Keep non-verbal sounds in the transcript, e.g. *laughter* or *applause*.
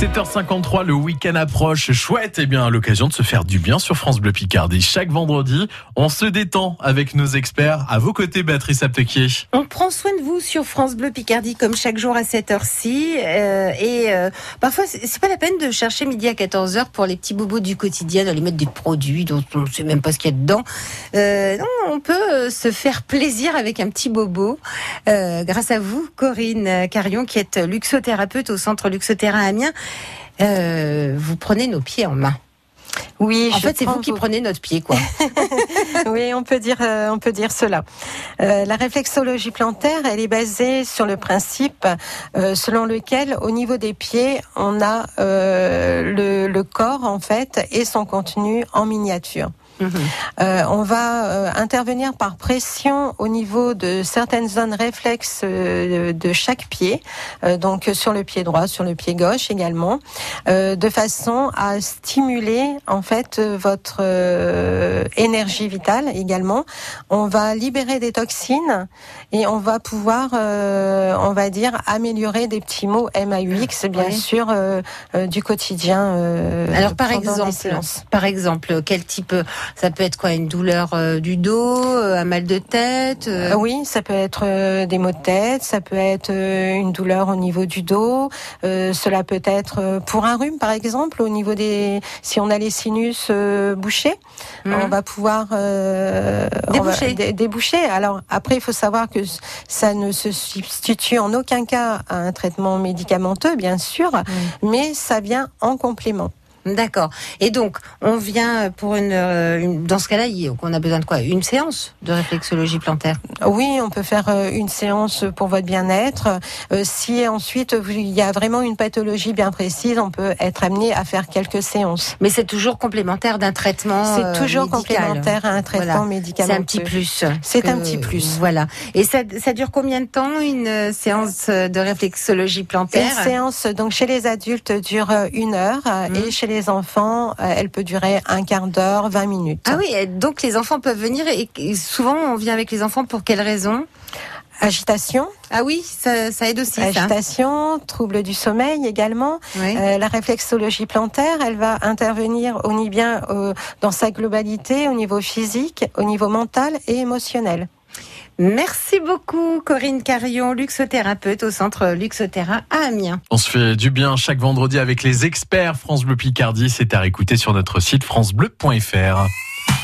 7h53, le week-end approche. Chouette, et eh bien, l'occasion de se faire du bien sur France Bleu Picardie. Chaque vendredi, on se détend avec nos experts. À vos côtés, Béatrice Aptequier. On prend soin de vous sur France Bleu Picardie, comme chaque jour à cette heure-ci. Euh, et euh, parfois, c'est pas la peine de chercher midi à 14h pour les petits bobos du quotidien, d'aller mettre des produits dont on ne sait même pas ce qu'il y a dedans. Euh, on peut se faire plaisir avec un petit bobo. grâce à vous, Corinne Carion, qui est luxothérapeute au centre Luxothéra Amiens. Euh, vous prenez nos pieds en main. Oui, en fait, c'est vous qui prenez notre pied, quoi. *laughs* *laughs* oui, on peut dire, euh, on peut dire cela. Euh, la réflexologie plantaire, elle est basée sur le principe selon lequel, au niveau des pieds, on a le, le, corps en fait et son contenu en miniature. Euh, on va euh, intervenir par pression au niveau de certaines zones réflexes euh, de chaque pied, donc sur le pied droit, sur le pied gauche également, de façon à stimuler en fait votre énergie vitale également. On va libérer des toxines et on va pouvoir, on va dire, améliorer des petits mots MAUX, bien sûr, du quotidien. Alors par exemple, par exemple, quel type ça peut être quoi Une douleur euh, du dos, euh, un mal de tête euh Oui, ça peut être des maux de tête, ça peut être une douleur au niveau du dos. cela peut être pour un rhume, par exemple, au niveau des... Si on a les sinus bouchés, mmh. on va pouvoir... déboucher. déboucher. Alors après, il faut savoir que ça ne se substitue en aucun cas à un traitement médicamenteux, bien sûr, mmh. mais ça vient en complément. D'accord. Et donc, on vient pour une, euh, dans ce cas-là, on a besoin de quoi? Une séance de réflexologie plantaire? Oui, on peut faire euh, une séance pour votre bien-être. Euh, si ensuite il y a vraiment une pathologie bien précise, on peut être amené à faire quelques séances. Mais c'est toujours complémentaire d'un traitement. C'est toujours complémentaire à un traitement médicamenteux. C'est un petit plus. C'est un petit plus. Voilà. Et ça, ça dure combien de temps une séance de réflexologie plantaire? Une séance donc chez les adultes dure une heure mmh. et chez les enfants, euh, elle peut durer un quart d'heure, 20 minutes. Ah oui, donc les enfants peuvent venir et souvent on vient avec les enfants pour quelles raisons Agitation. Ah oui, ça, aide aussi. Agitation, trouble du sommeil également. Euh, la réflexologie plantaire, elle va intervenir au niveau bien dans sa globalité, au niveau physique, au niveau mental et émotionnel. Merci beaucoup Corinne Carion, luxothérapeute au centre Luxothéra à Amiens. On se fait du bien chaque vendredi avec les experts France Bleu Picardie. C'est à réécouter sur notre site francebleu.fr.